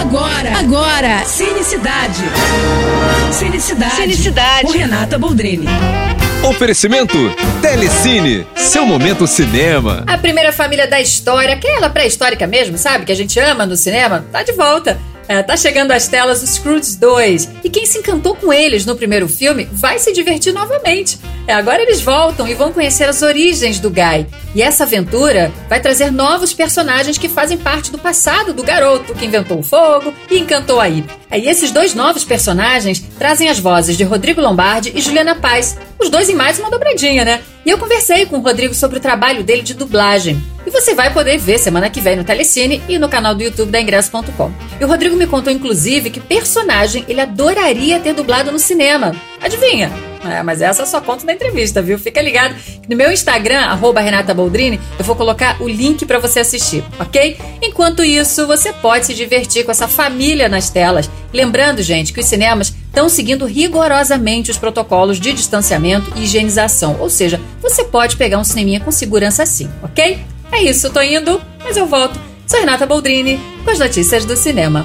Agora, agora, Cinecidade. Cinecidade. Cinecidade. Com Renata Boldrini. Oferecimento Telecine, seu momento cinema. A primeira família da história, aquela pré-histórica mesmo, sabe? Que a gente ama no cinema, tá de volta. É, tá chegando às telas os Scrooge 2. E quem se encantou com eles no primeiro filme vai se divertir novamente. É, agora eles voltam e vão conhecer as origens do Guy. E essa aventura vai trazer novos personagens que fazem parte do passado do garoto que inventou o fogo e encantou a Ip. E esses dois novos personagens trazem as vozes de Rodrigo Lombardi e Juliana Paz. Os dois em mais uma dobradinha, né? E eu conversei com o Rodrigo sobre o trabalho dele de dublagem. E você vai poder ver semana que vem no Telecine e no canal do YouTube da Ingresso.com. E o Rodrigo me contou, inclusive, que personagem ele adoraria ter dublado no cinema. Adivinha? É, mas essa só conta na entrevista, viu? Fica ligado. No meu Instagram, arroba Renata Boldrini, eu vou colocar o link para você assistir, ok? Enquanto isso, você pode se divertir com essa família nas telas. Lembrando, gente, que os cinemas estão seguindo rigorosamente os protocolos de distanciamento e higienização. Ou seja, você pode pegar um cineminha com segurança sim, ok? É isso, eu tô indo, mas eu volto. Sou Renata Boldrini com as notícias do cinema.